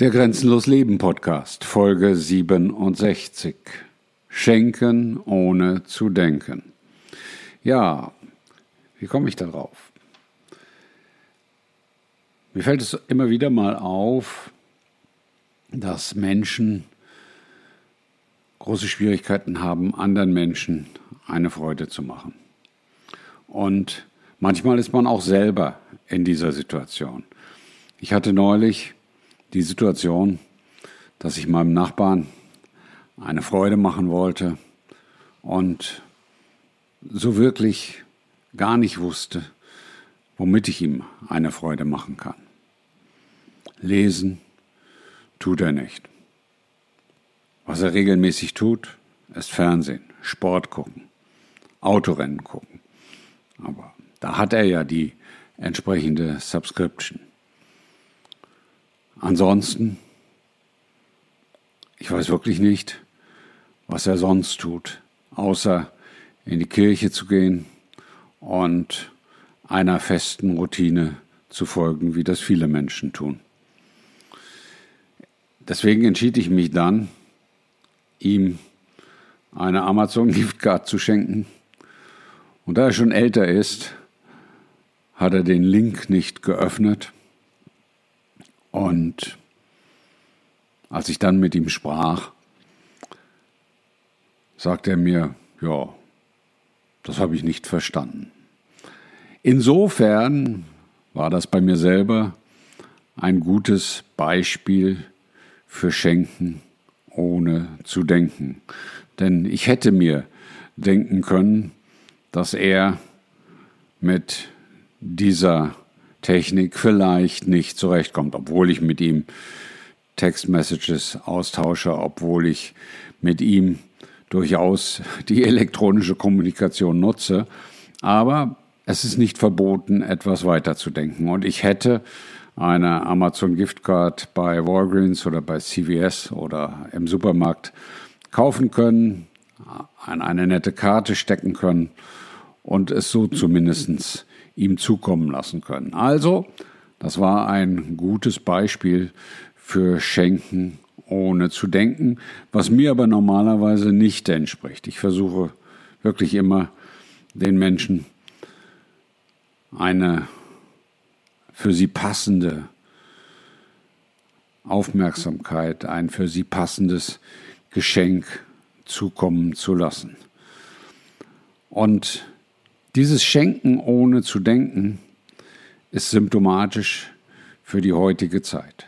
Der Grenzenlos Leben Podcast, Folge 67. Schenken ohne zu denken. Ja, wie komme ich darauf? Mir fällt es immer wieder mal auf, dass Menschen große Schwierigkeiten haben, anderen Menschen eine Freude zu machen. Und manchmal ist man auch selber in dieser Situation. Ich hatte neulich die Situation, dass ich meinem Nachbarn eine Freude machen wollte und so wirklich gar nicht wusste, womit ich ihm eine Freude machen kann. Lesen tut er nicht. Was er regelmäßig tut, ist Fernsehen, Sport gucken, Autorennen gucken. Aber da hat er ja die entsprechende Subscription. Ansonsten, ich weiß wirklich nicht, was er sonst tut, außer in die Kirche zu gehen und einer festen Routine zu folgen, wie das viele Menschen tun. Deswegen entschied ich mich dann, ihm eine Amazon Giftcard zu schenken. Und da er schon älter ist, hat er den Link nicht geöffnet und als ich dann mit ihm sprach, sagte er mir, ja, das habe ich nicht verstanden. Insofern war das bei mir selber ein gutes Beispiel für Schenken ohne zu denken. Denn ich hätte mir denken können, dass er mit dieser Technik vielleicht nicht zurechtkommt, obwohl ich mit ihm Textmessages austausche, obwohl ich mit ihm durchaus die elektronische Kommunikation nutze. Aber es ist nicht verboten, etwas weiterzudenken. Und ich hätte eine Amazon Giftcard bei Walgreens oder bei CVS oder im Supermarkt kaufen können, an eine nette Karte stecken können und es so zumindest ihm zukommen lassen können. Also, das war ein gutes Beispiel für Schenken ohne zu denken, was mir aber normalerweise nicht entspricht. Ich versuche wirklich immer den Menschen eine für sie passende Aufmerksamkeit, ein für sie passendes Geschenk zukommen zu lassen. Und dieses Schenken ohne zu denken ist symptomatisch für die heutige Zeit.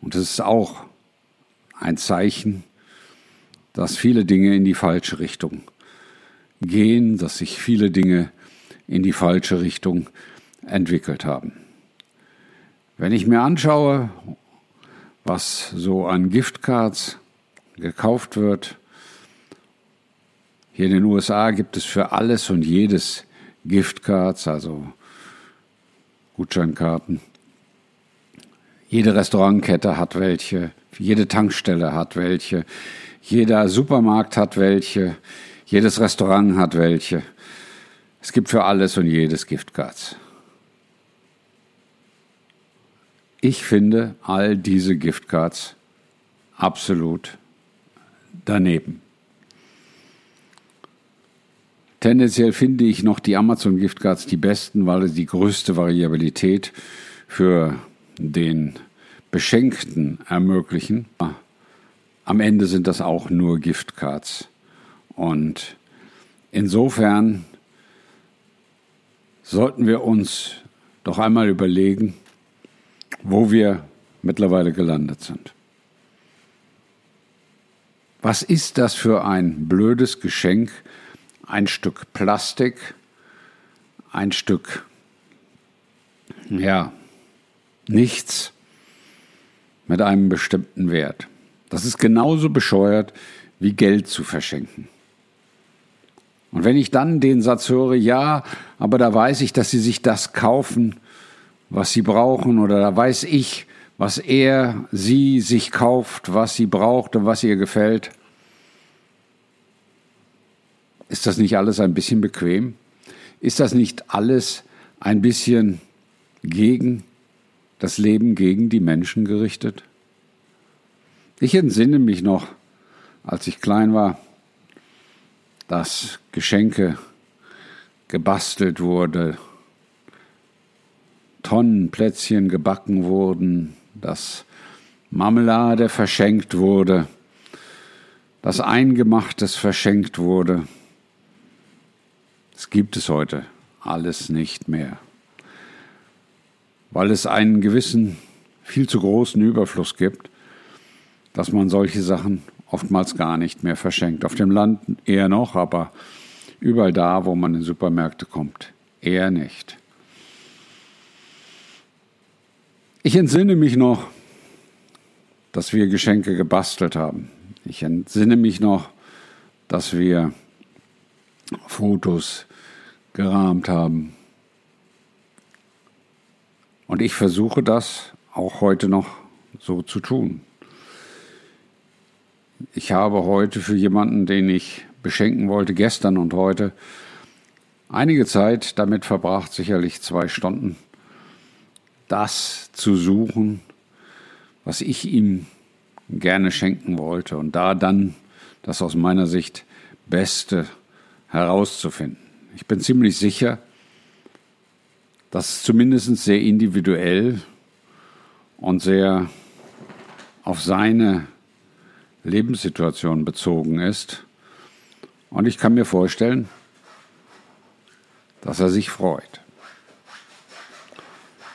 Und es ist auch ein Zeichen, dass viele Dinge in die falsche Richtung gehen, dass sich viele Dinge in die falsche Richtung entwickelt haben. Wenn ich mir anschaue, was so an Giftcards gekauft wird, hier in den USA gibt es für alles und jedes Giftcards, also Gutscheinkarten. Jede Restaurantkette hat welche, jede Tankstelle hat welche, jeder Supermarkt hat welche, jedes Restaurant hat welche. Es gibt für alles und jedes Giftcards. Ich finde all diese Giftcards absolut daneben. Tendenziell finde ich noch die Amazon Giftcards die besten, weil sie die größte Variabilität für den Beschenkten ermöglichen. Am Ende sind das auch nur Giftcards. Und insofern sollten wir uns doch einmal überlegen, wo wir mittlerweile gelandet sind. Was ist das für ein blödes Geschenk, ein Stück Plastik, ein Stück, ja, nichts mit einem bestimmten Wert. Das ist genauso bescheuert wie Geld zu verschenken. Und wenn ich dann den Satz höre, ja, aber da weiß ich, dass sie sich das kaufen, was sie brauchen, oder da weiß ich, was er, sie sich kauft, was sie braucht und was ihr gefällt, ist das nicht alles ein bisschen bequem? Ist das nicht alles ein bisschen gegen das Leben gegen die Menschen gerichtet? Ich entsinne mich noch, als ich klein war, dass Geschenke gebastelt wurde, Tonnen Plätzchen gebacken wurden, dass Marmelade verschenkt wurde, dass Eingemachtes verschenkt wurde. Das gibt es heute alles nicht mehr, weil es einen gewissen, viel zu großen Überfluss gibt, dass man solche Sachen oftmals gar nicht mehr verschenkt. Auf dem Land eher noch, aber überall da, wo man in Supermärkte kommt, eher nicht. Ich entsinne mich noch, dass wir Geschenke gebastelt haben. Ich entsinne mich noch, dass wir Fotos gerahmt haben. Und ich versuche das auch heute noch so zu tun. Ich habe heute für jemanden, den ich beschenken wollte, gestern und heute, einige Zeit damit verbracht, sicherlich zwei Stunden, das zu suchen, was ich ihm gerne schenken wollte und da dann das aus meiner Sicht Beste herauszufinden. Ich bin ziemlich sicher, dass es zumindest sehr individuell und sehr auf seine Lebenssituation bezogen ist. Und ich kann mir vorstellen, dass er sich freut.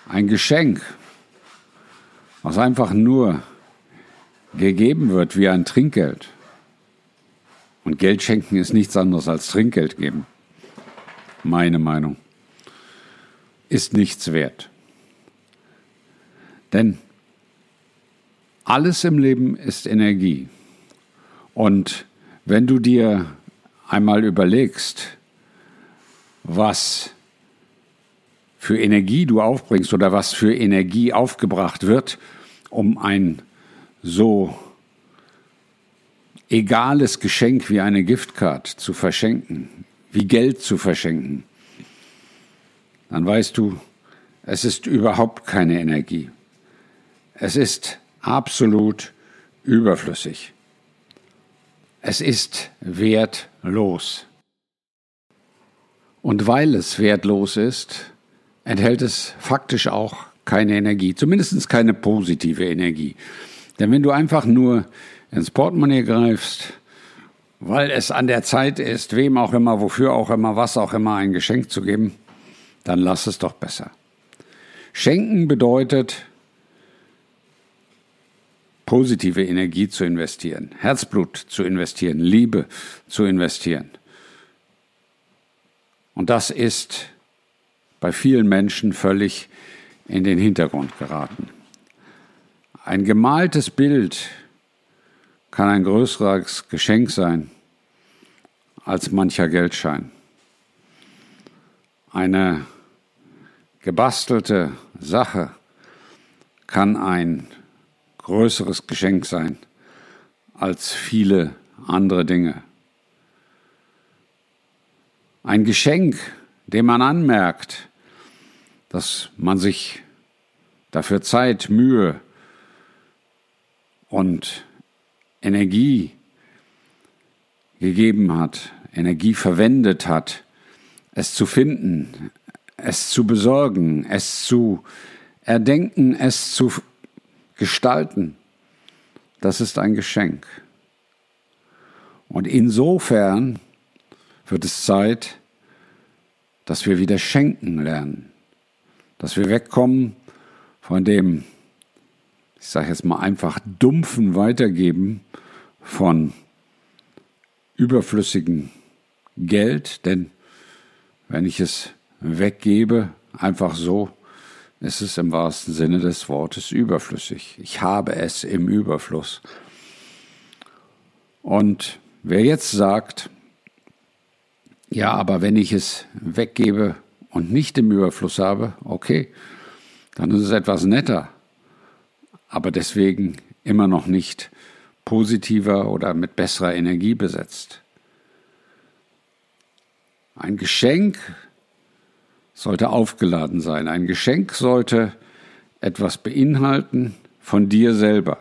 Ein Geschenk, was einfach nur gegeben wird wie ein Trinkgeld. Und Geld schenken ist nichts anderes als Trinkgeld geben. Meine Meinung. Ist nichts wert. Denn alles im Leben ist Energie. Und wenn du dir einmal überlegst, was für Energie du aufbringst oder was für Energie aufgebracht wird, um ein so egales Geschenk wie eine Giftcard zu verschenken, wie Geld zu verschenken, dann weißt du, es ist überhaupt keine Energie. Es ist absolut überflüssig. Es ist wertlos. Und weil es wertlos ist, enthält es faktisch auch keine Energie, zumindest keine positive Energie. Denn wenn du einfach nur ins Portemonnaie greifst, weil es an der Zeit ist, wem auch immer, wofür auch immer, was auch immer, ein Geschenk zu geben, dann lass es doch besser. Schenken bedeutet, positive Energie zu investieren, Herzblut zu investieren, Liebe zu investieren. Und das ist bei vielen Menschen völlig in den Hintergrund geraten. Ein gemaltes Bild kann ein größeres Geschenk sein als mancher Geldschein. Eine gebastelte Sache kann ein größeres Geschenk sein als viele andere Dinge. Ein Geschenk dem man anmerkt, dass man sich dafür Zeit, Mühe und Energie gegeben hat, Energie verwendet hat, es zu finden, es zu besorgen, es zu erdenken, es zu gestalten, das ist ein Geschenk. Und insofern wird es Zeit, dass wir wieder schenken lernen, dass wir wegkommen von dem, ich sage jetzt mal einfach dumpfen Weitergeben von überflüssigem Geld, denn wenn ich es weggebe, einfach so, ist es im wahrsten Sinne des Wortes überflüssig. Ich habe es im Überfluss. Und wer jetzt sagt, ja, aber wenn ich es weggebe und nicht im Überfluss habe, okay, dann ist es etwas netter, aber deswegen immer noch nicht positiver oder mit besserer Energie besetzt. Ein Geschenk sollte aufgeladen sein. Ein Geschenk sollte etwas beinhalten von dir selber,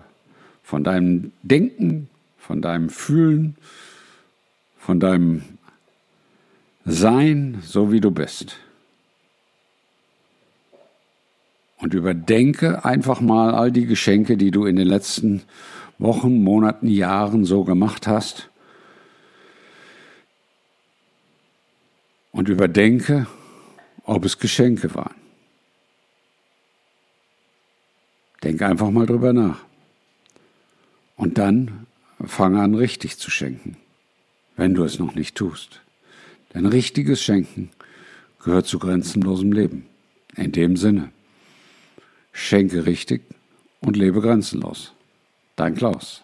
von deinem Denken, von deinem Fühlen, von deinem Sein, so wie du bist. Und überdenke einfach mal all die Geschenke, die du in den letzten Wochen, Monaten, Jahren so gemacht hast. Und überdenke, ob es Geschenke waren. Denk einfach mal drüber nach. Und dann fange an, richtig zu schenken, wenn du es noch nicht tust. Denn richtiges Schenken gehört zu grenzenlosem Leben. In dem Sinne, schenke richtig und lebe grenzenlos. Dein Klaus.